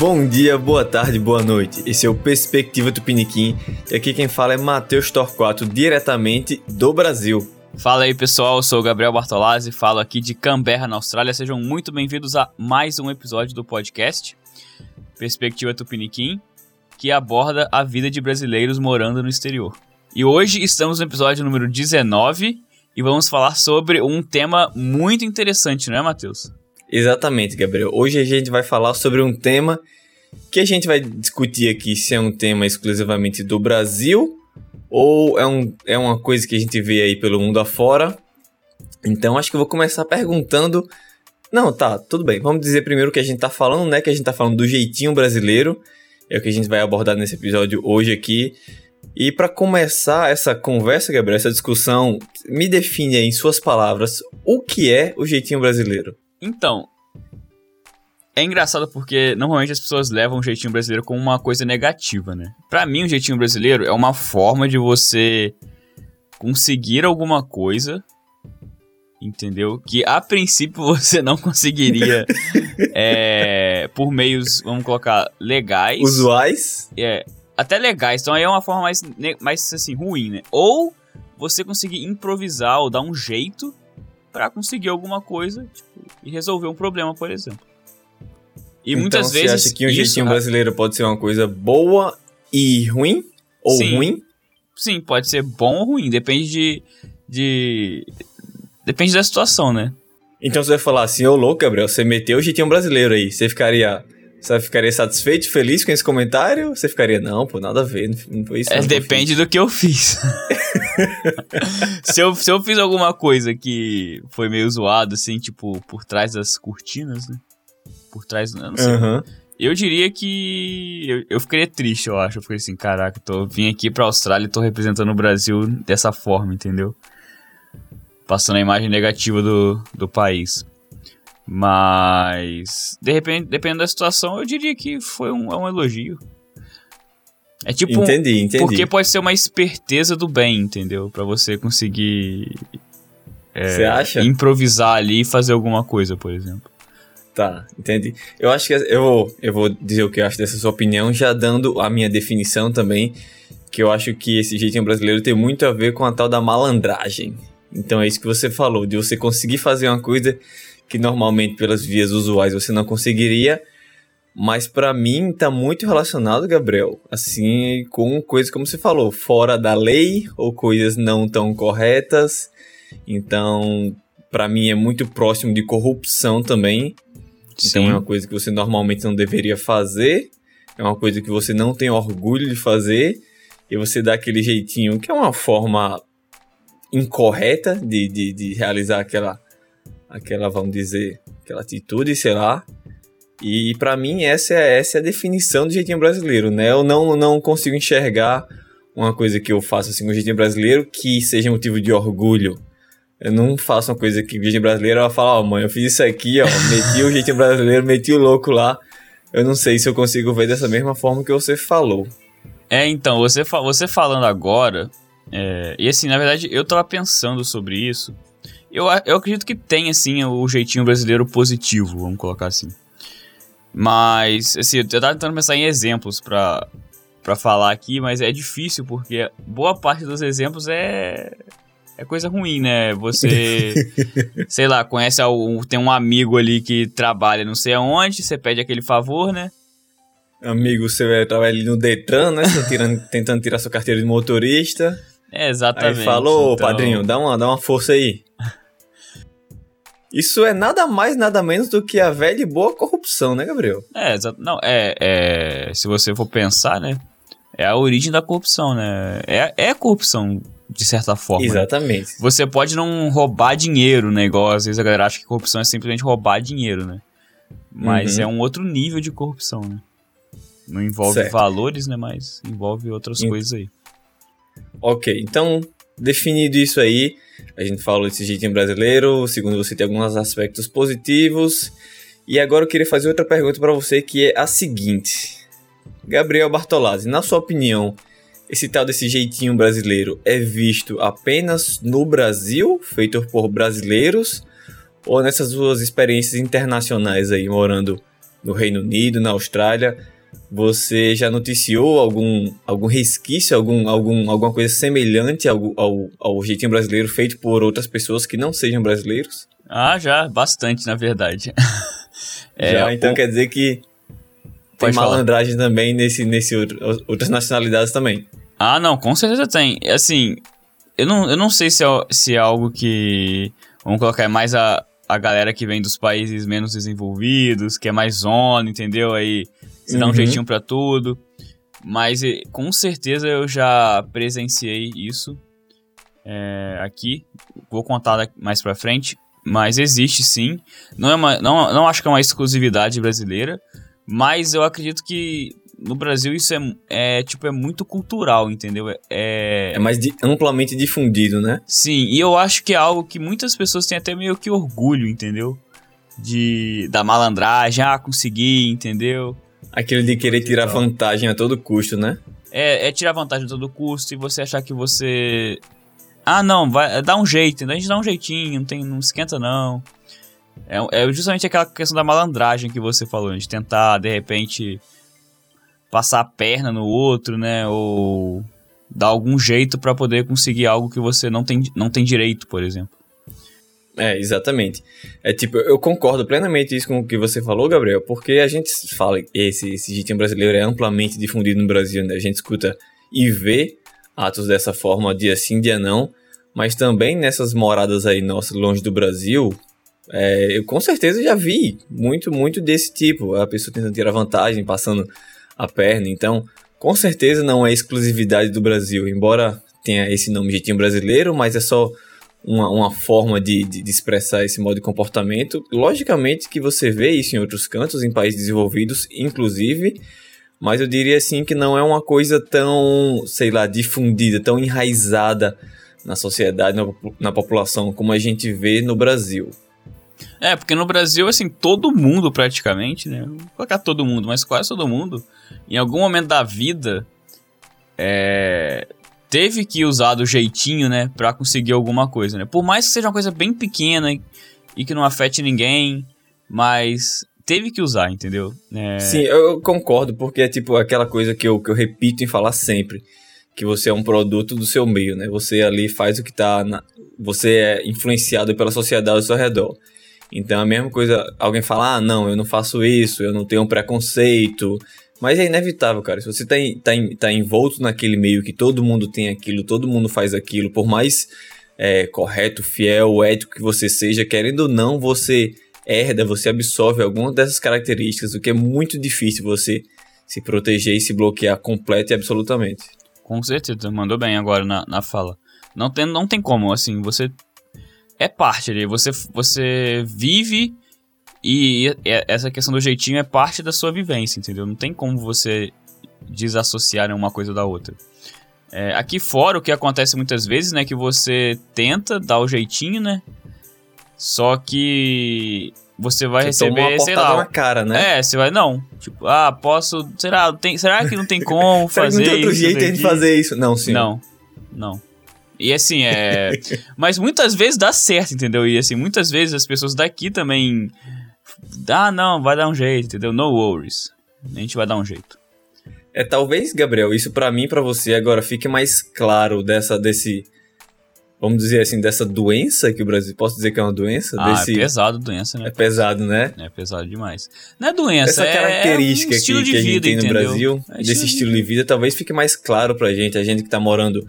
Bom dia, boa tarde, boa noite. Esse é o Perspectiva Tupiniquim e aqui quem fala é Matheus Torquato, diretamente do Brasil. Fala aí pessoal, eu sou o Gabriel Bartolazzi, falo aqui de Canberra, na Austrália. Sejam muito bem-vindos a mais um episódio do podcast Perspectiva Tupiniquim, que aborda a vida de brasileiros morando no exterior. E hoje estamos no episódio número 19 e vamos falar sobre um tema muito interessante, não é, Matheus? Exatamente, Gabriel. Hoje a gente vai falar sobre um tema que a gente vai discutir aqui se é um tema exclusivamente do Brasil ou é, um, é uma coisa que a gente vê aí pelo mundo afora. Então acho que eu vou começar perguntando. Não, tá, tudo bem. Vamos dizer primeiro o que a gente tá falando, né? Que a gente tá falando do jeitinho brasileiro. É o que a gente vai abordar nesse episódio hoje aqui. E para começar essa conversa, Gabriel, essa discussão, me define aí, em suas palavras o que é o jeitinho brasileiro. Então, é engraçado porque normalmente as pessoas levam o jeitinho brasileiro como uma coisa negativa, né? Pra mim, o jeitinho brasileiro é uma forma de você conseguir alguma coisa, entendeu? Que a princípio você não conseguiria é, por meios, vamos colocar, legais. Usuais? É, até legais. Então aí é uma forma mais, mais assim, ruim, né? Ou você conseguir improvisar ou dar um jeito para conseguir alguma coisa tipo, e resolver um problema, por exemplo. E então, muitas você vezes. Você acha que o jeitinho brasileiro pode ser uma coisa boa e ruim? Ou sim, ruim? Sim, pode ser bom ou ruim. Depende de. de... Depende da situação, né? Então você vai falar assim, ô louco, Gabriel, você meteu o jeitinho brasileiro aí. Você ficaria. Você ficaria satisfeito, feliz com esse comentário? Você ficaria, não, pô, nada a ver, não foi isso. É, depende do que eu fiz. se, eu, se eu fiz alguma coisa que foi meio zoado, assim, tipo, por trás das cortinas, né? Por trás, não sei. Uhum. Eu diria que eu, eu ficaria triste, eu acho. Eu ficaria assim, caraca, tô, vim aqui pra Austrália e tô representando o Brasil dessa forma, entendeu? Passando a imagem negativa do, do país. Mas, de repente, dependendo da situação, eu diria que foi um, é um elogio. É tipo. Entendi, um, entendi. Porque pode ser uma esperteza do bem, entendeu? Para você conseguir. É, você acha? Improvisar ali e fazer alguma coisa, por exemplo. Tá, entendi. Eu acho que eu vou, eu vou dizer o que eu acho dessa sua opinião, já dando a minha definição também, que eu acho que esse jeitinho brasileiro tem muito a ver com a tal da malandragem. Então é isso que você falou, de você conseguir fazer uma coisa que normalmente pelas vias usuais você não conseguiria. Mas para mim tá muito relacionado, Gabriel, assim, com coisas como você falou, fora da lei ou coisas não tão corretas. Então, para mim é muito próximo de corrupção também. Sim. Então é uma coisa que você normalmente não deveria fazer, é uma coisa que você não tem orgulho de fazer, e você dá aquele jeitinho que é uma forma incorreta de, de, de realizar aquela aquela, vamos dizer, aquela atitude, sei lá. E para mim essa é, essa é a definição do jeitinho brasileiro, né? Eu não, não consigo enxergar uma coisa que eu faço assim com o jeitinho brasileiro que seja motivo de orgulho. Eu não faço uma coisa que o jeitinho brasileiro ela fala, ó, oh, mãe, eu fiz isso aqui, ó, meti o jeitinho brasileiro, meti o louco lá. Eu não sei se eu consigo ver dessa mesma forma que você falou. É, então, você, fa você falando agora, é, e assim, na verdade, eu tava pensando sobre isso, eu, eu acredito que tem, assim, o jeitinho brasileiro positivo, vamos colocar assim. Mas, assim, eu tava tentando pensar em exemplos pra, pra falar aqui, mas é difícil porque boa parte dos exemplos é. É coisa ruim, né? Você, sei lá, conhece, tem um amigo ali que trabalha não sei aonde, você pede aquele favor, né? Amigo, você trabalha ali no Detran, né? Tirando, tentando tirar sua carteira de motorista. É, exatamente. Aí falou, então... padrinho, dá uma, dá uma força aí. Isso é nada mais, nada menos do que a velha e boa corrupção, né, Gabriel? É, exato. Não, é, é. Se você for pensar, né? É a origem da corrupção, né? É, é corrupção, de certa forma. Né? Exatamente. Né? Você pode não roubar dinheiro, né? Igual às vezes a galera acha que corrupção é simplesmente roubar dinheiro, né? Mas uhum. é um outro nível de corrupção, né? Não envolve certo. valores, né? Mas envolve outras coisas aí. Ok, então definido isso aí, a gente falou desse jeitinho brasileiro, segundo você tem alguns aspectos positivos. E agora eu queria fazer outra pergunta para você que é a seguinte. Gabriel Bartolazzi, na sua opinião, esse tal desse jeitinho brasileiro é visto apenas no Brasil, feito por brasileiros, ou nessas suas experiências internacionais aí, morando no Reino Unido, na Austrália, você já noticiou algum, algum resquício, algum, algum, alguma coisa semelhante ao, ao, ao jeitinho brasileiro feito por outras pessoas que não sejam brasileiros? Ah, já, bastante, na verdade. é, já, então o... quer dizer que tem malandragem falar. também nesse, nesse outro, outras nacionalidades também. Ah, não, com certeza tem. Assim, eu não, eu não sei se é, se é algo que. Vamos colocar, é mais a, a galera que vem dos países menos desenvolvidos, que é mais zona, entendeu? Aí você uhum. dá um uhum. jeitinho para tudo. Mas com certeza eu já presenciei isso é, aqui. Vou contar mais pra frente. Mas existe sim. Não, é uma, não, não acho que é uma exclusividade brasileira. Mas eu acredito que no Brasil isso é, é tipo é muito cultural, entendeu? É, é mais de, amplamente difundido, né? Sim, e eu acho que é algo que muitas pessoas têm até meio que orgulho, entendeu? De da malandragem, ah, consegui, entendeu? Aquilo de querer tirar vantagem a todo custo, né? É, é tirar vantagem a todo custo e você achar que você ah, não, vai dá um jeito, a gente dá um jeitinho, não tem não esquenta não. É, é justamente aquela questão da malandragem que você falou, de tentar de repente passar a perna no outro, né? Ou dar algum jeito para poder conseguir algo que você não tem, não tem direito, por exemplo. É, exatamente. É tipo, eu concordo plenamente isso com o que você falou, Gabriel, porque a gente fala esse esse jeitinho brasileiro é amplamente difundido no Brasil, né? A gente escuta e vê atos dessa forma dia sim, dia não, mas também nessas moradas aí nossas longe do Brasil, é, eu com certeza já vi muito, muito desse tipo. A pessoa tentando tirar vantagem, passando a perna. Então, com certeza não é exclusividade do Brasil, embora tenha esse nome jeitinho brasileiro, mas é só uma, uma forma de, de, de, expressar esse modo de comportamento. Logicamente que você vê isso em outros cantos, em países desenvolvidos, inclusive, mas eu diria assim que não é uma coisa tão, sei lá, difundida, tão enraizada na sociedade, na, na população, como a gente vê no Brasil. É, porque no Brasil, assim, todo mundo praticamente, né? Vou colocar todo mundo, mas quase todo mundo, em algum momento da vida, é, teve que usar do jeitinho, né? Pra conseguir alguma coisa, né? Por mais que seja uma coisa bem pequena e, que não afete ninguém, mas teve que usar, entendeu? É... Sim, eu concordo, porque é tipo aquela coisa que eu, que eu repito em falar sempre. Que você é um produto do seu meio, né? Você ali faz o que tá. Na... Você é influenciado pela sociedade ao seu redor. Então é a mesma coisa, alguém fala, ah, não, eu não faço isso, eu não tenho um preconceito. Mas é inevitável, cara. Se você tá, tá, tá envolto naquele meio que todo mundo tem aquilo, todo mundo faz aquilo, por mais é, correto, fiel, ético que você seja, querendo ou não, você herda, você absorve alguma dessas características, o que é muito difícil você se proteger e se bloquear completo e absolutamente. Com certeza, mandou bem agora na, na fala. Não tem, não tem como, assim, você é parte ali. Você, você vive e essa questão do jeitinho é parte da sua vivência, entendeu? Não tem como você desassociar uma coisa da outra. É, aqui fora, o que acontece muitas vezes, né, que você tenta dar o jeitinho, né? Só que você vai você receber, sei lá, na cara, né? É, você vai não, tipo, ah, posso, será, tem, será que não tem como fazer será que não tem outro jeito de fazer isso? Não, sim. Não. Não. E assim, é. Mas muitas vezes dá certo, entendeu? E assim, muitas vezes as pessoas daqui também. Ah, não, vai dar um jeito, entendeu? No worries. A gente vai dar um jeito. É, talvez, Gabriel, isso para mim e pra você agora fique mais claro dessa, desse. Vamos dizer assim, dessa doença que o Brasil. Posso dizer que é uma doença? Ah, desse... é pesado doença, né? É pesado, né? É pesado demais. Não é doença, Essa é característica um estilo que, de que vida, a gente tem entendeu? no Brasil, é desse estilo de vida. vida, talvez fique mais claro pra gente, a gente que tá morando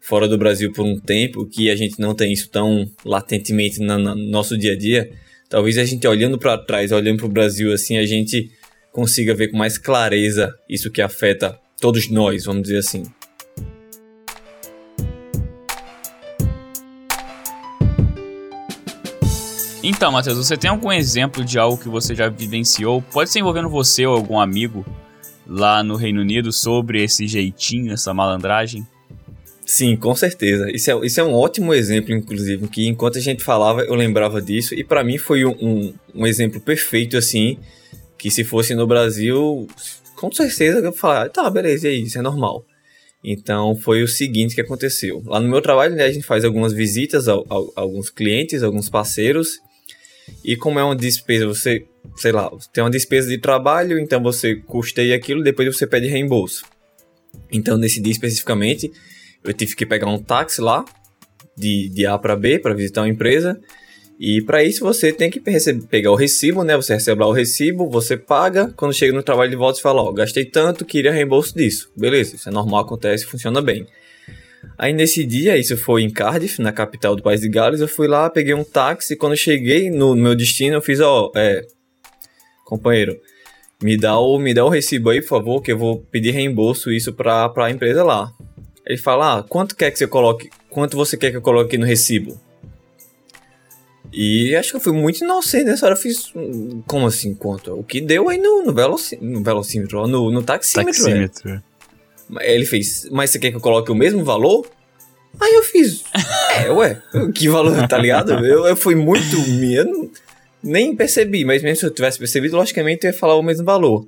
fora do Brasil por um tempo, que a gente não tem isso tão latentemente no nosso dia a dia, talvez a gente olhando para trás, olhando para o Brasil assim, a gente consiga ver com mais clareza isso que afeta todos nós, vamos dizer assim. Então, Matheus, você tem algum exemplo de algo que você já vivenciou? Pode ser envolvendo você ou algum amigo lá no Reino Unido sobre esse jeitinho, essa malandragem? Sim, com certeza. Isso é, isso é um ótimo exemplo, inclusive, que enquanto a gente falava, eu lembrava disso, e para mim foi um, um, um, exemplo perfeito, assim, que se fosse no Brasil, com certeza eu ia falar, tá, beleza, é isso, é normal. Então foi o seguinte que aconteceu. Lá no meu trabalho, né, a gente faz algumas visitas a, a, a alguns clientes, alguns parceiros, e como é uma despesa, você sei lá, tem uma despesa de trabalho, então você custeia aquilo, depois você pede reembolso. Então, nesse dia especificamente, eu tive que pegar um táxi lá, de, de A para B, para visitar uma empresa. E para isso você tem que receber, pegar o recibo, né? Você recebe lá o recibo, você paga. Quando chega no trabalho de volta, você fala: Ó, gastei tanto, queria reembolso disso. Beleza, isso é normal, acontece, funciona bem. Aí nesse dia, isso foi em Cardiff, na capital do país de Gales, eu fui lá, peguei um táxi. Quando cheguei no meu destino, eu fiz: Ó, é, companheiro, me dá o, me dá o recibo aí, por favor, que eu vou pedir reembolso isso pra, pra empresa lá. Ele fala: ah, quanto quer que você coloque? Quanto você quer que eu coloque no recibo? E acho que eu fui muito inocente nessa hora. Eu fiz. Como assim, quanto? O que deu aí no, no, veloci, no velocímetro, no, no taxímetro. É. taxímetro. É. Ele fez, mas você quer que eu coloque o mesmo valor? Aí eu fiz. É, ué, que valor, tá ligado? Eu, eu fui muito. Eu nem percebi, mas mesmo se eu tivesse percebido, logicamente eu ia falar o mesmo valor.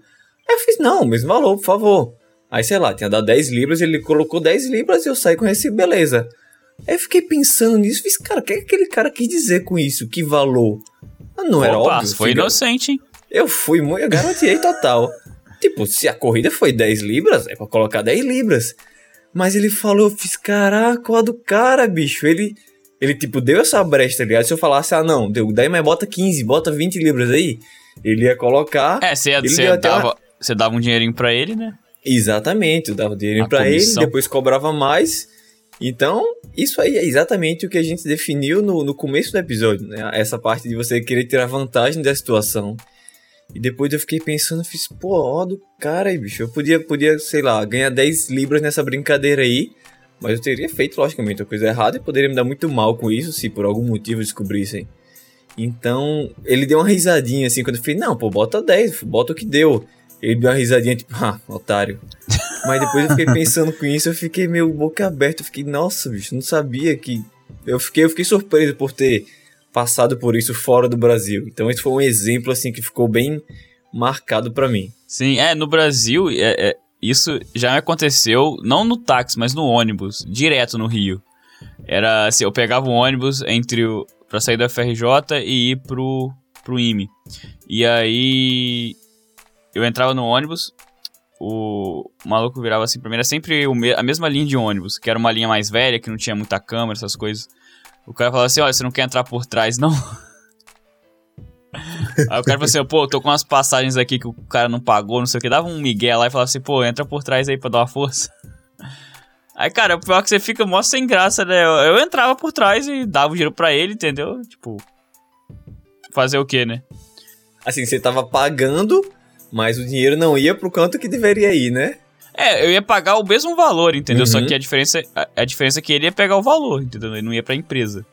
Aí eu fiz, não, o mesmo valor, por favor. Aí, sei lá, tinha dado 10 libras, ele colocou 10 libras e eu saí com esse, beleza. Aí eu fiquei pensando nisso, fiz, cara, o que, é que aquele cara quis dizer com isso? Que valor? Ah, não Opa, era óbvio. Foi inocente, hein? Eu fui eu garantiei total. tipo, se a corrida foi 10 libras, é pra colocar 10 libras. Mas ele falou, eu fiz, caraca, ó do cara, bicho. Ele, ele, tipo, deu essa brecha, tá ligado? Se eu falasse, ah, não, deu, daí mas bota 15, bota 20 libras aí, ele ia colocar. É, você, você dava, uma... dava um dinheirinho pra ele, né? Exatamente, eu dava dinheiro para ele, depois cobrava mais. Então, isso aí é exatamente o que a gente definiu no, no começo do episódio, né? Essa parte de você querer tirar vantagem da situação. E depois eu fiquei pensando, fiz, pô, ó do cara aí, bicho. Eu podia, podia, sei lá, ganhar 10 libras nessa brincadeira aí. Mas eu teria feito, logicamente, a coisa errada e poderia me dar muito mal com isso se por algum motivo descobrissem. Então, ele deu uma risadinha assim quando eu falei, não, pô, bota 10, bota o que deu. Ele deu uma risadinha, tipo, ah, otário. Mas depois eu fiquei pensando com isso, eu fiquei meio boca aberta. Eu fiquei, nossa, bicho, não sabia que. Eu fiquei, eu fiquei surpreso por ter passado por isso fora do Brasil. Então esse foi um exemplo, assim, que ficou bem marcado para mim. Sim, é, no Brasil, é, é, isso já aconteceu, não no táxi, mas no ônibus, direto no Rio. Era assim, eu pegava o ônibus entre o. pra sair do FRJ e ir pro, pro IME. E aí eu entrava no ônibus, o maluco virava assim, primeiro era sempre a mesma linha de ônibus, que era uma linha mais velha, que não tinha muita câmera, essas coisas. O cara falava assim, olha, você não quer entrar por trás, não? Aí o cara falou assim, pô, tô com umas passagens aqui que o cara não pagou, não sei o que. Dava um migué lá e falava assim, pô, entra por trás aí pra dar uma força. Aí, cara, o pior é que você fica mó sem graça, né? Eu, eu entrava por trás e dava o dinheiro pra ele, entendeu? Tipo, fazer o quê, né? Assim, você tava pagando mas o dinheiro não ia pro canto que deveria ir, né? É, eu ia pagar o mesmo valor, entendeu? Uhum. Só que a diferença, a, a, diferença é que ele ia pegar o valor, entendeu? Ele não ia pra empresa.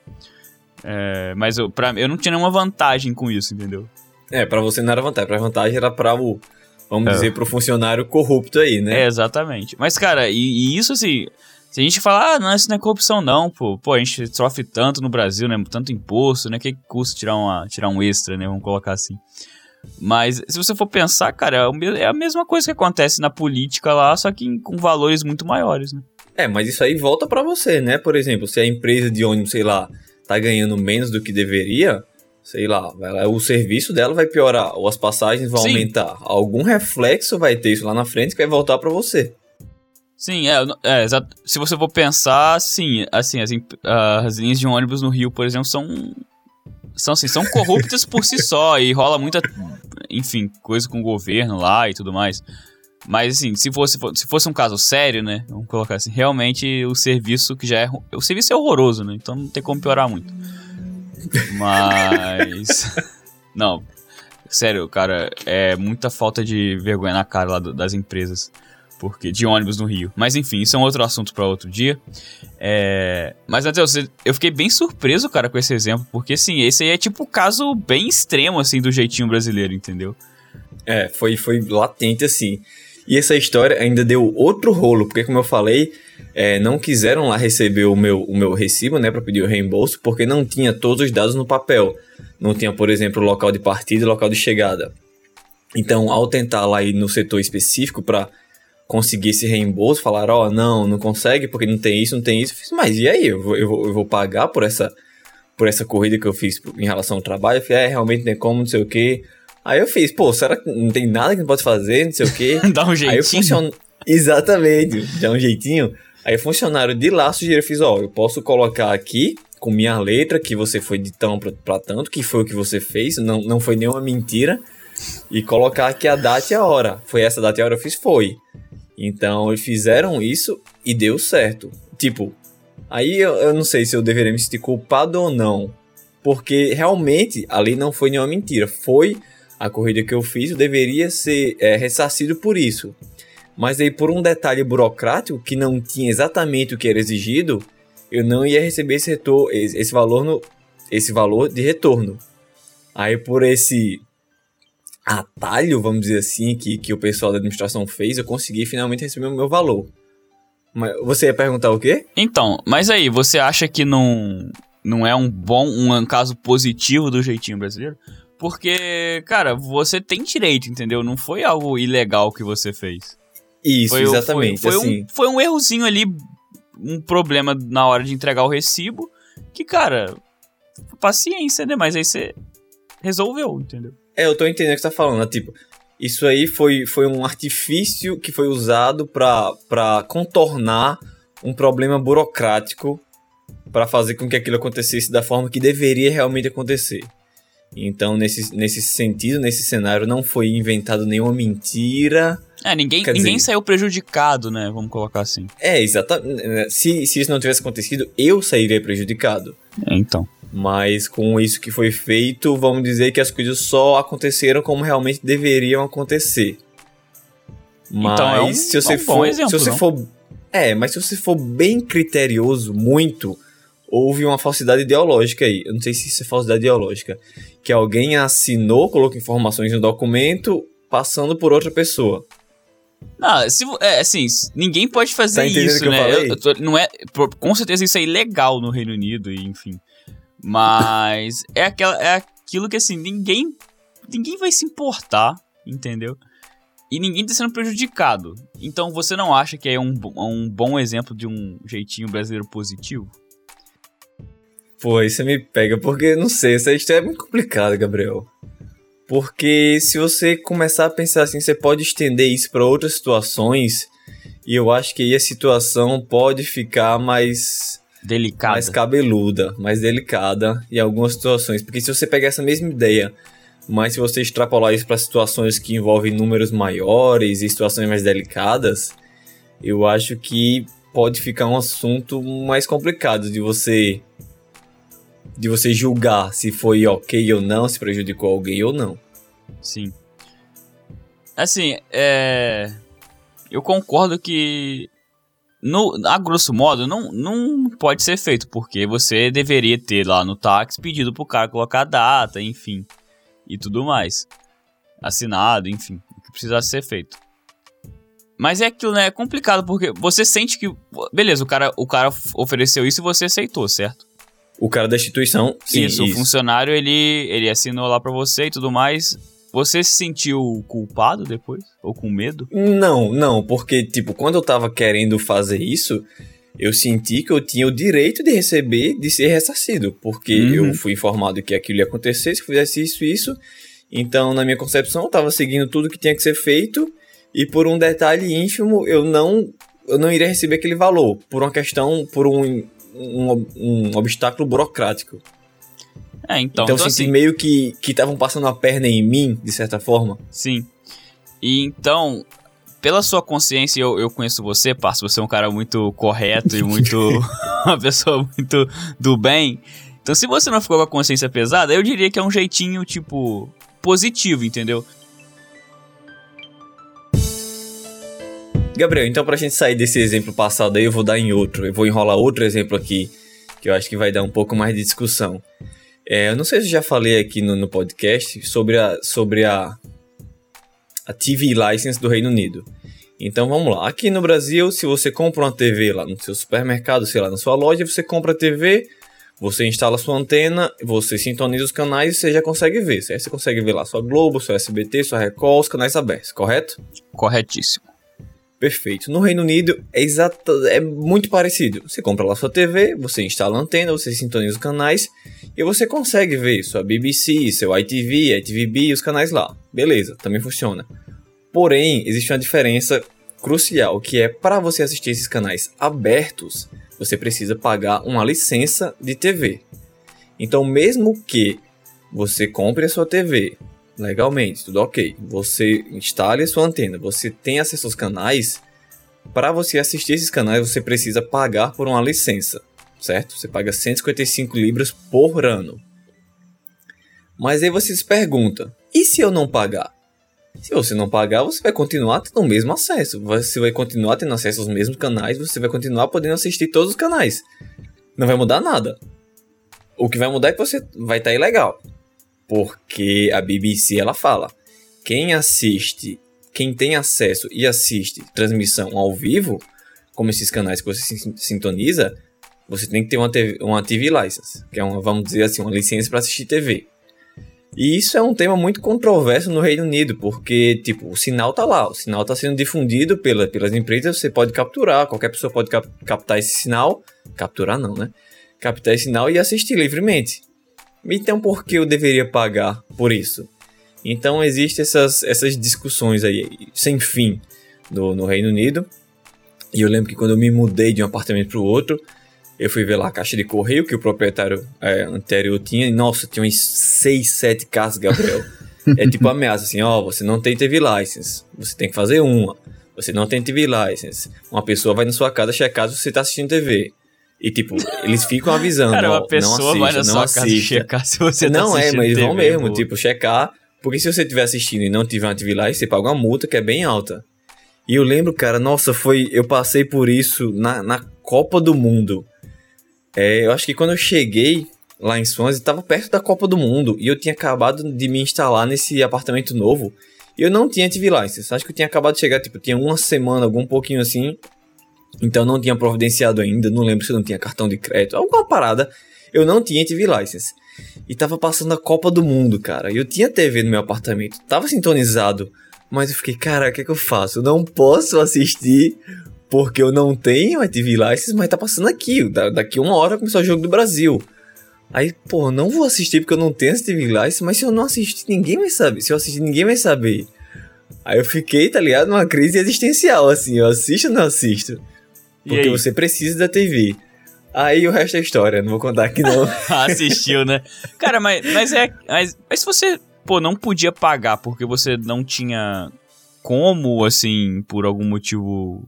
É, mas eu, pra, eu não tinha nenhuma vantagem com isso, entendeu? É, para você não era vantagem, pra vantagem era pra o, vamos é. dizer, pro funcionário corrupto aí, né? É, exatamente. Mas, cara, e, e isso assim, se a gente falar, ah, não, isso não é corrupção não, pô, pô, a gente sofre tanto no Brasil, né, tanto imposto, né, que custa tirar, uma, tirar um extra, né, vamos colocar assim. Mas se você for pensar, cara, é, é a mesma coisa que acontece na política lá, só que com valores muito maiores, né? É, mas isso aí volta para você, né? Por exemplo, se a empresa de ônibus, sei lá, tá ganhando menos do que deveria, sei lá, o serviço dela vai piorar, ou as passagens vão Sim. aumentar. Algum reflexo vai ter isso lá na frente que vai voltar para você. Sim, é, é, se você for pensar, sim, assim, as, as linhas de ônibus no Rio, por exemplo, são são assim, são corruptas por si só e rola muita, enfim, coisa com o governo lá e tudo mais. Mas assim, se fosse, se fosse um caso sério, né? Vamos colocar assim, realmente o serviço que já é. O serviço é horroroso, né? Então não tem como piorar muito. Mas. não. Sério, cara, é muita falta de vergonha na cara lá das empresas porque de ônibus no Rio. Mas enfim, isso é um outro assunto para outro dia. É... Mas, Matheus, eu fiquei bem surpreso, cara, com esse exemplo, porque, assim, esse aí é tipo o caso bem extremo, assim, do jeitinho brasileiro, entendeu? É, foi, foi latente, assim. E essa história ainda deu outro rolo, porque, como eu falei, é, não quiseram lá receber o meu, o meu recibo, né, para pedir o reembolso, porque não tinha todos os dados no papel. Não tinha, por exemplo, local de partida e local de chegada. Então, ao tentar lá ir no setor específico para conseguir esse reembolso, falaram, ó, oh, não, não consegue porque não tem isso, não tem isso. Eu fiz, mas e aí? Eu vou, eu vou, eu vou pagar por essa, por essa corrida que eu fiz em relação ao trabalho? Eu falei, é, realmente tem como, não sei o que. Aí eu fiz, pô, será que não tem nada que não pode fazer, não sei o quê? Dá um jeitinho. Aí funciona. Exatamente, dá um jeitinho. Aí o funcionário de lá sugeriu, eu fiz, ó, eu posso colocar aqui com minha letra que você foi de tão pra, pra tanto, que foi o que você fez, não, não foi nenhuma mentira, e colocar aqui a data e a hora. Foi essa data e a hora eu fiz? Foi. Então eles fizeram isso e deu certo. Tipo, aí eu, eu não sei se eu deveria me sentir culpado ou não, porque realmente ali não foi nenhuma mentira, foi a corrida que eu fiz, eu deveria ser é, ressarcido por isso. Mas aí, por um detalhe burocrático que não tinha exatamente o que era exigido, eu não ia receber esse, retorno, esse valor no, esse valor de retorno. Aí, por esse atalho, vamos dizer assim, que, que o pessoal da administração fez, eu consegui finalmente receber o meu valor. Mas você ia perguntar o quê? Então, mas aí, você acha que não, não é um bom, um caso positivo do jeitinho brasileiro? Porque, cara, você tem direito, entendeu? Não foi algo ilegal que você fez. Isso, Foi, exatamente. Foi, foi assim, um, foi um errozinho ali, um problema na hora de entregar o recibo, que, cara, paciência, né? Mas aí você resolveu, entendeu? É, eu tô entendendo o que você tá falando. né? Tipo, isso aí foi, foi um artifício que foi usado para contornar um problema burocrático para fazer com que aquilo acontecesse da forma que deveria realmente acontecer. Então, nesse, nesse sentido, nesse cenário, não foi inventado nenhuma mentira. É, ninguém, Quer ninguém dizer- saiu prejudicado, né? Vamos colocar assim. É, exatamente. Se, se isso não tivesse acontecido, eu sairia prejudicado. É, então. Mas com isso que foi feito, vamos dizer que as coisas só aconteceram como realmente deveriam acontecer. Mas Então, é um- se você é um for, exemplo, se você não? for, é, mas se você for bem criterioso, muito, houve uma falsidade ideológica aí. Eu não sei se isso é falsidade ideológica, que alguém assinou, colocou informações no documento, passando por outra pessoa. Não, se, é, assim, ninguém pode fazer Tá isso, que eu né? falei? Eu tô- não é, com certeza isso é ilegal no Reino Unido, e enfim. Mas é, aquela, é aquilo que, assim, ninguém, ninguém vai se importar, entendeu? E ninguém tá sendo prejudicado. Então você não acha que é um, um bom exemplo de um jeitinho brasileiro positivo? Pô, você me pega, porque não sei, essa história é muito complicada, Gabriel. Porque se você começar a pensar assim, você pode estender isso para outras situações, e eu acho que aí a situação pode ficar mais, Delicado. mais cabeluda, mais delicada em algumas situações. Porque se você pegar essa mesma ideia, mas se você extrapolar isso para situações que envolvem números maiores e situações mais delicadas, eu acho que pode ficar um assunto mais complicado de você de você julgar se foi ok ou não, se prejudicou alguém ou não. Sim. Assim, é. Eu concordo que. No, a grosso modo, não, não pode ser feito, porque você deveria ter lá no táxi pedido pro cara colocar a data, enfim. E tudo mais. Assinado, enfim. O que precisasse ser feito. Mas é aquilo, né? É complicado, porque você sente que. Beleza, o cara, o cara ofereceu isso e você aceitou, certo? O cara da instituição, sim, isso, o funcionário ele, ele assinou lá pra você e tudo mais. Você se sentiu culpado depois? Ou com medo? Não, não, porque, tipo, quando eu tava querendo fazer isso, eu senti que eu tinha o direito de receber, de ser ressarcido, porque Uhum. eu fui informado que aquilo ia acontecer, se eu fizesse isso, isso. Então, na minha concepção, eu tava seguindo tudo que tinha que ser feito, e por um detalhe ínfimo, eu não, eu não iria receber aquele valor, por uma questão, por um, um, um obstáculo burocrático. É, então, Então, então, eu senti assim, meio que que estavam passando a perna em mim, de certa forma. sim. E então, pela sua consciência, eu, eu conheço você, parça, você é um cara muito correto e muito. uma pessoa muito do bem. Então, se você não ficou com a consciência pesada, eu diria que é um jeitinho, tipo, positivo, entendeu? Gabriel, então pra gente sair desse exemplo passado aí, eu vou dar em outro. Eu vou enrolar outro exemplo aqui, que eu acho que vai dar um pouco mais de discussão. É, eu não sei se eu já falei aqui no, no podcast sobre a, sobre a, a TV License do Reino Unido. Então vamos lá. Aqui no Brasil, se você compra uma TV lá no seu supermercado, sei lá, na sua loja, você compra a TV, você instala sua antena, você sintoniza os canais e você já consegue ver. Aí você consegue ver lá sua Globo, sua SBT, sua Record, os canais abertos, correto? Corretíssimo. Perfeito. No Reino Unido é exato, é muito parecido. Você compra lá sua TV, você instala a antena, você sintoniza os canais e você consegue ver sua BBC, seu ITV, ITVB e os canais lá. Beleza, também funciona. Porém, existe uma diferença crucial, que é para você assistir esses canais abertos, você precisa pagar uma licença de TV. Então, mesmo que você compre a sua TV legalmente, tudo ok, você instale a sua antena, você tem acesso aos canais, para você assistir esses canais você precisa pagar por uma licença, certo? Você paga 155 libras por ano. Mas aí você se pergunta, e se eu não pagar? Se você não pagar, você vai continuar tendo o mesmo acesso. Você vai continuar tendo acesso aos mesmos canais, você vai continuar podendo assistir todos os canais. Não vai mudar nada. O que vai mudar é que você vai estar tá ilegal. Porque a BBC ela fala: quem assiste, quem tem acesso e assiste transmissão ao vivo, como esses canais que você sintoniza, você tem que ter uma TV, uma TV license, que é uma, vamos dizer assim, uma licença para assistir TV. E isso é um tema muito controverso no Reino Unido, porque, tipo, o sinal tá lá, o sinal tá sendo difundido pela, pelas empresas, você pode capturar, qualquer pessoa pode cap captar esse sinal, capturar não, né? Captar esse sinal e assistir livremente. Então, por que eu deveria pagar por isso? Então, existem essas, essas discussões aí, sem fim, no, no Reino Unido. E eu lembro que quando eu me mudei de um apartamento para o outro, eu fui ver lá a caixa de correio que o proprietário é, anterior tinha. E, nossa, tinha uns 6, 7 casos, Gabriel. é tipo ameaça, assim, ó, oh, você não tem TV license. Você tem que fazer uma. Você não tem TV license. Uma pessoa vai na sua casa checar se você tá assistindo TV. E, tipo, eles ficam avisando. Cara, uma pessoa não assista, vai na sua assista. casa checar se você tá Não é, mas eles vão mesmo, pô. tipo, checar. Porque se você estiver assistindo e não tiver uma TV license, você paga uma multa que é bem alta. E eu lembro, cara, nossa, foi. Eu passei por isso na, na Copa do Mundo. É, eu acho que quando eu cheguei lá em Swansea, estava perto da Copa do Mundo e eu tinha acabado de me instalar nesse apartamento novo e eu não tinha TV license. Acho que eu tinha acabado de chegar, tipo, tinha uma semana, algum pouquinho assim. Então não tinha providenciado ainda, não lembro se eu não tinha cartão de crédito, alguma parada. Eu não tinha TV license. E tava passando a Copa do Mundo, cara. E eu tinha TV no meu apartamento, tava sintonizado. Mas eu fiquei, cara, o que é que eu faço? Eu não posso assistir porque eu não tenho a TV License, mas tá passando aqui. daqui uma hora começou o jogo do Brasil. Aí, pô, não vou assistir porque eu não tenho essa TV License, mas se eu não assistir, ninguém vai saber. Se eu assistir, ninguém vai saber. Aí eu fiquei, tá ligado? Numa crise existencial, assim. Eu assisto ou não assisto? Porque você precisa da TV. Aí o resto é história, não vou contar aqui não. Assistiu, né? Cara, mas, mas é. Mas, mas se você, pô, não podia pagar porque você não tinha como, assim, por algum motivo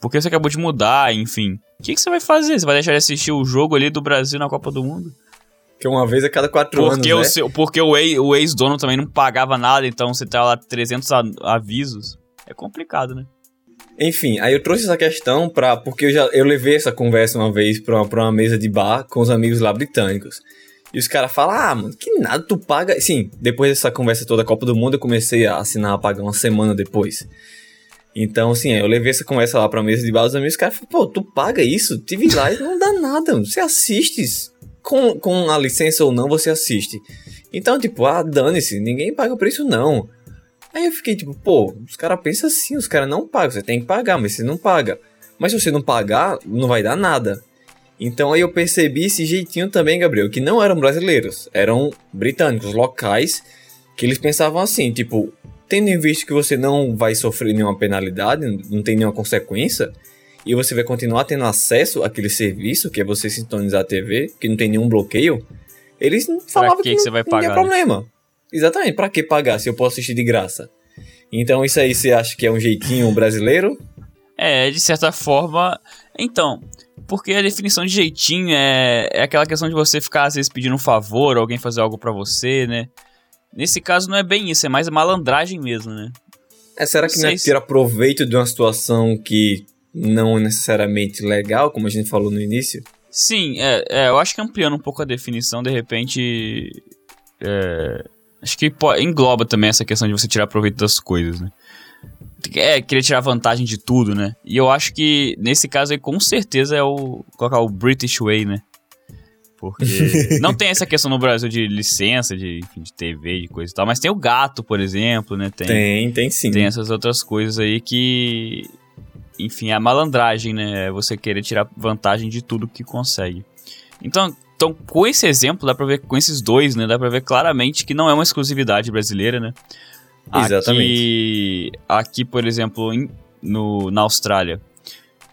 porque você acabou de mudar, enfim. O que, que você vai fazer? Você vai deixar de assistir o jogo ali do Brasil na Copa do Mundo? Que uma vez a cada quatro porque anos, o né? seu, Porque o, ex, o ex-dono também não pagava nada, então você tá lá 300 avisos. É complicado, né? Enfim, aí eu trouxe essa questão pra... Porque eu já eu levei essa conversa uma vez pra uma, pra uma mesa de bar com os amigos lá britânicos. E os caras falam, ah, mano, que nada, tu paga... Sim, depois dessa conversa toda da Copa do Mundo, eu comecei a assinar a pagar uma semana depois. Então, assim, eu levei essa conversa lá pra mesa de bar dos amigos, os caras falaram, pô, tu paga isso? TV Live não dá nada, você assiste. Com, com a licença ou não, você assiste. Então, tipo, ah, dane-se, ninguém paga por isso não. Aí eu fiquei tipo, pô, os caras pensam assim, os caras não pagam, você tem que pagar, mas você não paga. Mas se você não pagar, não vai dar nada. Então aí eu percebi esse jeitinho também, Gabriel, que não eram brasileiros, eram britânicos, locais, que eles pensavam assim, tipo, tendo em vista que você não vai sofrer nenhuma penalidade, não tem nenhuma consequência, e você vai continuar tendo acesso àquele serviço, que é você sintonizar a TV, que não tem nenhum bloqueio, eles não falavam que, que, que você vai pagar, tinha problema. Né? Exatamente, para que pagar se eu posso assistir de graça? Então isso aí você acha que é um jeitinho brasileiro? É, de certa forma. Então, porque a definição de jeitinho é, é aquela questão de você ficar às vezes pedindo um favor, alguém fazer algo para você, né? Nesse caso não é bem isso, é mais malandragem mesmo, né? É, será que não, não é tirar proveito de uma situação que não é necessariamente legal, como a gente falou no início? Sim, é, é eu acho que ampliando um pouco a definição, de repente. É, acho que engloba também essa questão de você tirar proveito das coisas, né? É, querer tirar vantagem de tudo, né? E eu acho que nesse caso aí, com certeza, é o. colocar o British Way, né? Porque não tem essa questão no Brasil de licença, de, enfim, de TV, de coisa e tal, mas tem o gato, por exemplo, né? Tem, tem, tem sim. Tem essas outras coisas aí que. Enfim, é a malandragem, né? É você querer tirar vantagem de tudo que consegue. Então, então, com esse exemplo, dá pra ver, com esses dois, né? Dá pra ver claramente que não é uma exclusividade brasileira, né? Exatamente. Aqui, aqui por exemplo, em, no, na Austrália,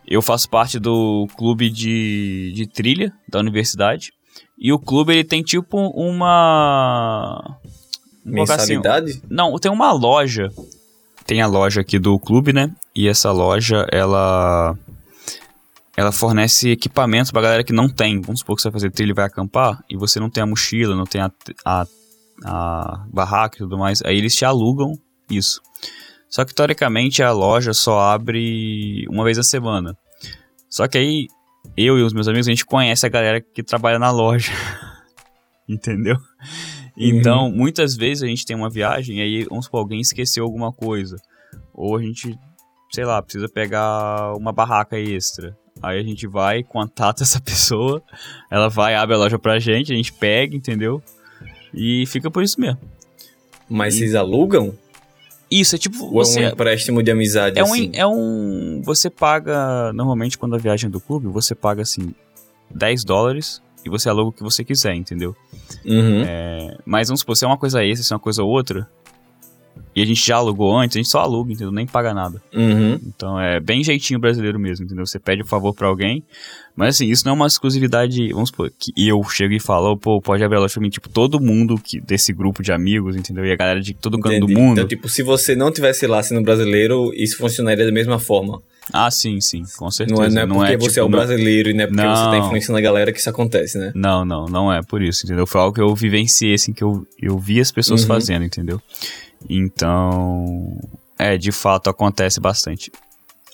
eu faço parte do clube de, de trilha da universidade. E o clube ele tem tipo uma. Mensalidade? Assim, não, tem uma loja. Tem a loja aqui do clube, né? E essa loja, ela. Ela fornece equipamentos pra galera que não tem. Vamos supor que você vai fazer trilha e vai acampar. E você não tem a mochila, não tem a, a, a barraca e tudo mais. Aí eles te alugam isso. Só que teoricamente a loja só abre uma vez a semana. Só que aí eu e os meus amigos a gente conhece a galera que trabalha na loja. Entendeu? Então, uhum. muitas vezes a gente tem uma viagem e aí, vamos supor, alguém esqueceu alguma coisa. Ou a gente, sei lá, precisa pegar uma barraca extra. Aí a gente vai, contata essa pessoa, ela vai, abre a loja pra gente, a gente pega, entendeu? E fica por isso mesmo. Mas e... vocês alugam? Isso, é tipo. Ou você, é um empréstimo de amizade, é assim? Um, é um. Você paga. Normalmente, quando a viagem é do clube, você paga assim. 10 dólares e você aluga o que você quiser, entendeu? Uhum. É, mas vamos supor, se é uma coisa essa, se é uma coisa outra, e a gente já alugou antes, a gente só aluga, entendeu? Nem paga nada. Uhum. Então é bem jeitinho brasileiro mesmo, entendeu? Você pede um favor para alguém, mas assim, isso não é uma exclusividade, vamos supor, que eu chego e falo, pô, pode abrir a loja pra mim, tipo, todo mundo que, desse grupo de amigos, entendeu? E a galera de todo canto do mundo. Então, tipo, se você não tivesse lá sendo brasileiro, isso funcionaria da mesma forma. Ah, sim, sim, com certeza. Não é, não é porque não é, você tipo, é o brasileiro e não é porque não, você tá influenciando a galera que isso acontece, né? Não, não, não é por isso, entendeu? Foi algo que eu vivenciei, assim, que eu, eu vi as pessoas uhum. fazendo, entendeu? Então, é, de fato acontece bastante.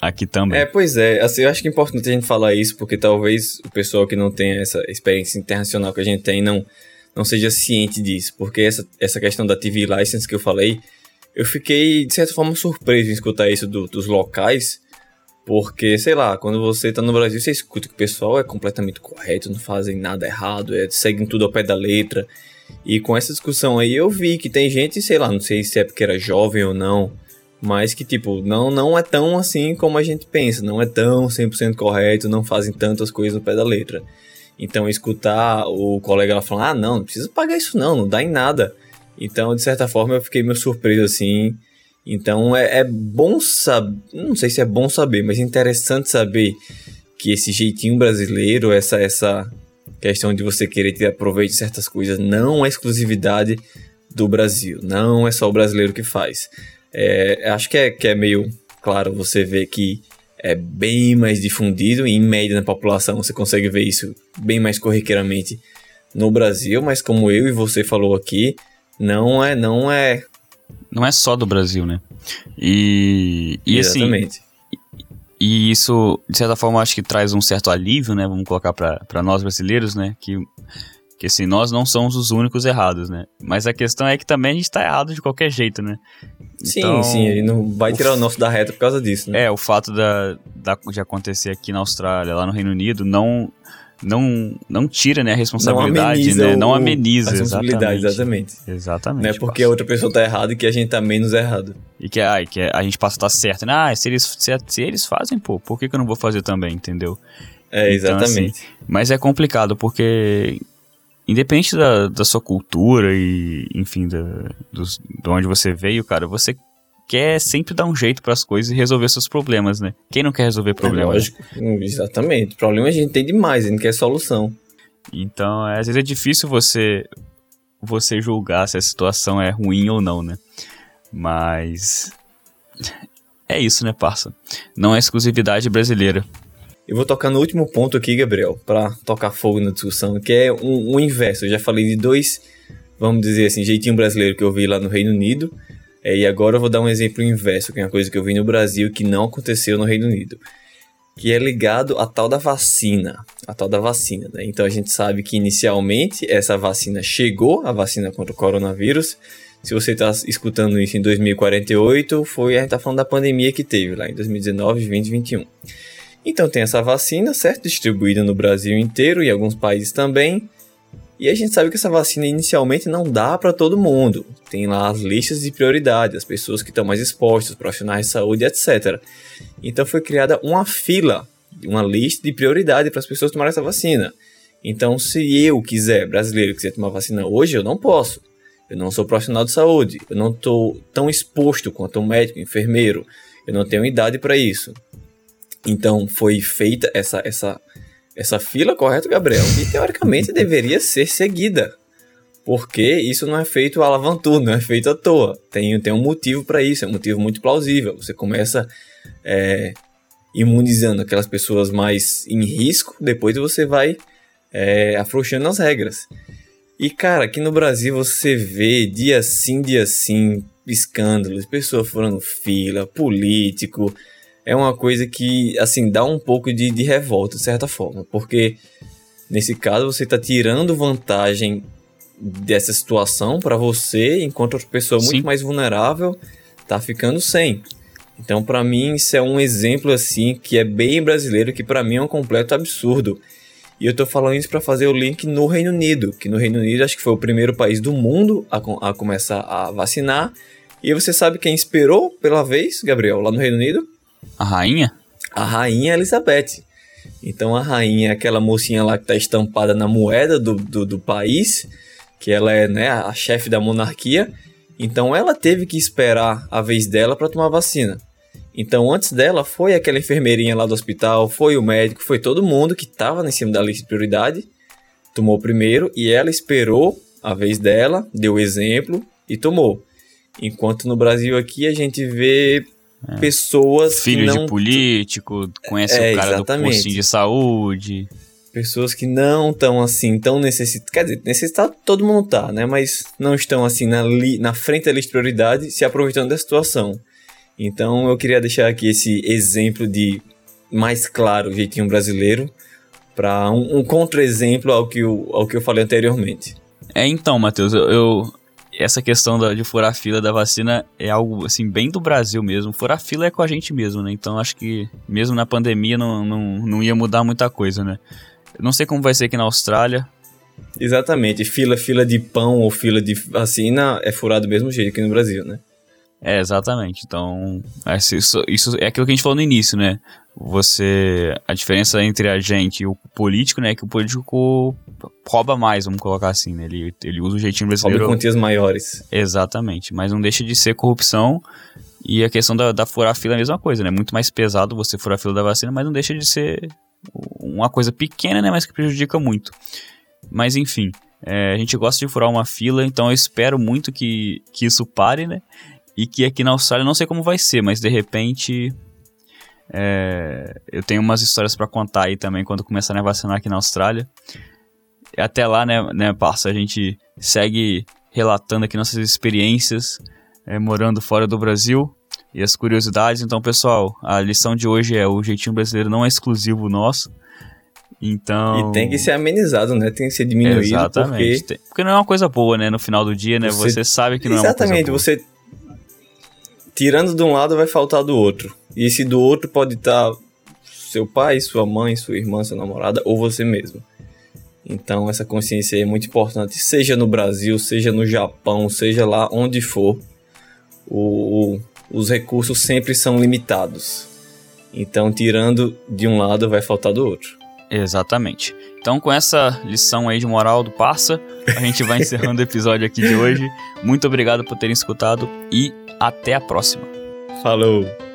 Aqui também. É, pois é. Assim, eu acho que é importante a gente falar isso, porque talvez o pessoal que não tenha essa experiência internacional que a gente tem não, não seja ciente disso. Porque essa, essa questão da TV License que eu falei, eu fiquei, de certa forma, surpreso em escutar isso do, dos locais. Porque, sei lá, quando você tá no Brasil, você escuta que o pessoal é completamente correto, não fazem nada errado, é, seguem tudo ao pé da letra. E com essa discussão aí eu vi que tem gente, sei lá, não sei se é porque era jovem ou não, mas que tipo, não não é tão assim como a gente pensa, não é tão 100% correto, não fazem tantas coisas no pé da letra. Então escutar o colega lá falando: "Ah, não, não precisa pagar isso não, não dá em nada". Então, de certa forma, eu fiquei meio surpreso assim. Então é, é bom saber, não sei se é bom saber, mas é interessante saber que esse jeitinho brasileiro, essa essa questão de você querer ter aproveito de certas coisas não é exclusividade do Brasil, não é só o brasileiro que faz. É, acho que é, que é meio claro você ver que é bem mais difundido, em média na população você consegue ver isso bem mais corriqueiramente no Brasil, mas como eu e você falou aqui, não é, não é não é só do Brasil, né? E, e assim, Exatamente. Assim, e isso, de certa forma, acho que traz um certo alívio, né? Vamos colocar para nós brasileiros, né? Que, que assim, nós não somos os únicos errados, né? Mas a questão é que também a gente tá errado de qualquer jeito, né? Sim, então, sim, ele não vai tirar o, o nosso da reta por causa disso, né? É, o fato da, da, de acontecer aqui na Austrália, lá no Reino Unido, não não, não tira né, a responsabilidade, não né? Não ameniza. A responsabilidade, exatamente. Exatamente. Não é porque a outra pessoa tá errada e que a gente tá menos errado. E que, ah, que a gente passa a estar tá certo, né? Ah, se eles, se, se, eles fazem, pô, por que, que eu não vou fazer também, entendeu? É, exatamente. Então, assim, mas é complicado, porque independente da, da sua cultura e, enfim, da, de onde você veio, cara, você quer sempre dar um jeito para as coisas e resolver seus problemas, né? Quem não quer resolver problemas? É lógico, exatamente. Problema a gente tem demais, a gente quer solução. Então, é, às vezes é difícil você você julgar se a situação é ruim ou não, né? Mas é isso, né, parça? Não é exclusividade brasileira. Eu vou tocar no último ponto aqui, Gabriel, para tocar fogo na discussão, que é o um, um inverso. Eu já falei de dois, vamos dizer assim, jeitinho brasileiro que eu vi lá no Reino Unido é, e agora eu vou dar um exemplo inverso, que é uma coisa que eu vi no Brasil que não aconteceu no Reino Unido. Que é ligado à tal da vacina. A tal da vacina, né? Então a gente sabe que inicialmente essa vacina chegou, a vacina contra o coronavírus. Se você está escutando isso em 2048, foi a gente tá falando da pandemia que teve lá em 2019, 2021. Então tem essa vacina, certo? Distribuída no Brasil inteiro e alguns países também. E a gente sabe que essa vacina inicialmente não dá para todo mundo. Tem lá as listas de prioridade, as pessoas que estão mais expostas, profissionais de saúde, etc. Então foi criada uma fila, uma lista de prioridade para as pessoas tomarem essa vacina. Então, se eu quiser, brasileiro, quiser tomar vacina hoje, eu não posso. Eu não sou profissional de saúde, eu não estou tão exposto quanto um médico, enfermeiro, eu não tenho idade para isso. Então foi feita essa, essa, essa fila, correto, Gabriel? E teoricamente deveria ser seguida. Porque isso não é feito a lavantur, não é feito à toa. Tem, tem um motivo para isso, é um motivo muito plausível. Você começa é, imunizando aquelas pessoas mais em risco, depois você vai é, afrouxando as regras. E cara, aqui no Brasil você vê dia sim, dia sim, escândalos, pessoas furando fila, político, é uma coisa que, assim, dá um pouco de, de revolta, de certa forma, porque nesse caso você está tirando vantagem dessa situação para você, enquanto outra pessoa Sim. muito mais vulnerável tá ficando sem. Então, para mim, isso é um exemplo assim que é bem brasileiro, que para mim é um completo absurdo. E eu tô falando isso para fazer o link no Reino Unido, que no Reino Unido acho que foi o primeiro país do mundo a, a começar a vacinar. E você sabe quem esperou pela vez, Gabriel, lá no Reino Unido? A rainha? A rainha Elizabeth. Então a rainha é aquela mocinha lá que está estampada na moeda do, do, do, país, que ela é né, a chefe da monarquia. Então ela teve que esperar a vez dela para tomar vacina. Então antes dela foi aquela enfermeirinha lá do hospital, foi o médico, foi todo mundo que estava em cima da lista de prioridade, tomou primeiro e ela esperou a vez dela, deu exemplo e tomou. Enquanto no Brasil aqui a gente vê é. Pessoas Filho que não... de político, conhece é, o cara exatamente. do postinho de saúde. Pessoas que não estão assim, tão necessitadas. Quer dizer, necessitado todo mundo tá, né? Mas não estão assim na, li... na frente da lista de prioridade se aproveitando da situação. Então eu queria deixar aqui esse exemplo de mais claro jeitinho brasileiro para um, um contra-exemplo ao, que eu, ao que eu falei anteriormente. É, então, Matheus, eu, eu essa questão da, de furar a fila da vacina é algo, assim, bem do Brasil mesmo. Furar a fila é com a gente mesmo, né? Então acho que mesmo na pandemia não, não, não ia mudar muita coisa, né? Eu não sei como vai ser aqui na Austrália. Exatamente. Fila, fila de pão ou fila de vacina é furado do mesmo jeito aqui no Brasil, né? É, exatamente. Então, isso, isso é aquilo que a gente falou no início, né? Você. A diferença entre a gente e o político, né? É que o político rouba mais, vamos colocar assim, né? Ele, ele usa o jeitinho brasileiro. Rouba quantias maiores. Exatamente. Mas não deixa de ser corrupção. E a questão da, da furar fila é a mesma coisa, né? Muito mais pesado você furar a fila da vacina, mas não deixa de ser uma coisa pequena, né? Mas que prejudica muito. Mas enfim. É, a gente gosta de furar uma fila, então eu espero muito que, que isso pare, né? E que aqui na Austrália, não sei como vai ser, mas de repente. É, eu tenho umas histórias para contar aí também quando começarem a vacinar aqui na Austrália. Até lá, né, né, parça, a gente segue relatando aqui nossas experiências é, morando fora do Brasil e as curiosidades. Então, pessoal, a lição de hoje é o jeitinho brasileiro não é exclusivo nosso. Então. E tem que ser amenizado, né? Tem que ser diminuído. Exatamente. Porque, porque não é uma coisa boa, né? No final do dia, né? Você, você sabe que não exatamente, é uma coisa boa. Exatamente. Você tirando de um lado vai faltar do outro. E esse do outro pode estar seu pai, sua mãe, sua irmã, sua namorada ou você mesmo. Então essa consciência é muito importante, seja no Brasil, seja no Japão, seja lá onde for. O, o, os recursos sempre são limitados. Então tirando de um lado vai faltar do outro. Exatamente. Então, com essa lição aí de moral do Parça, a gente vai encerrando o episódio aqui de hoje. Muito obrigado por terem escutado e até a próxima. Falou!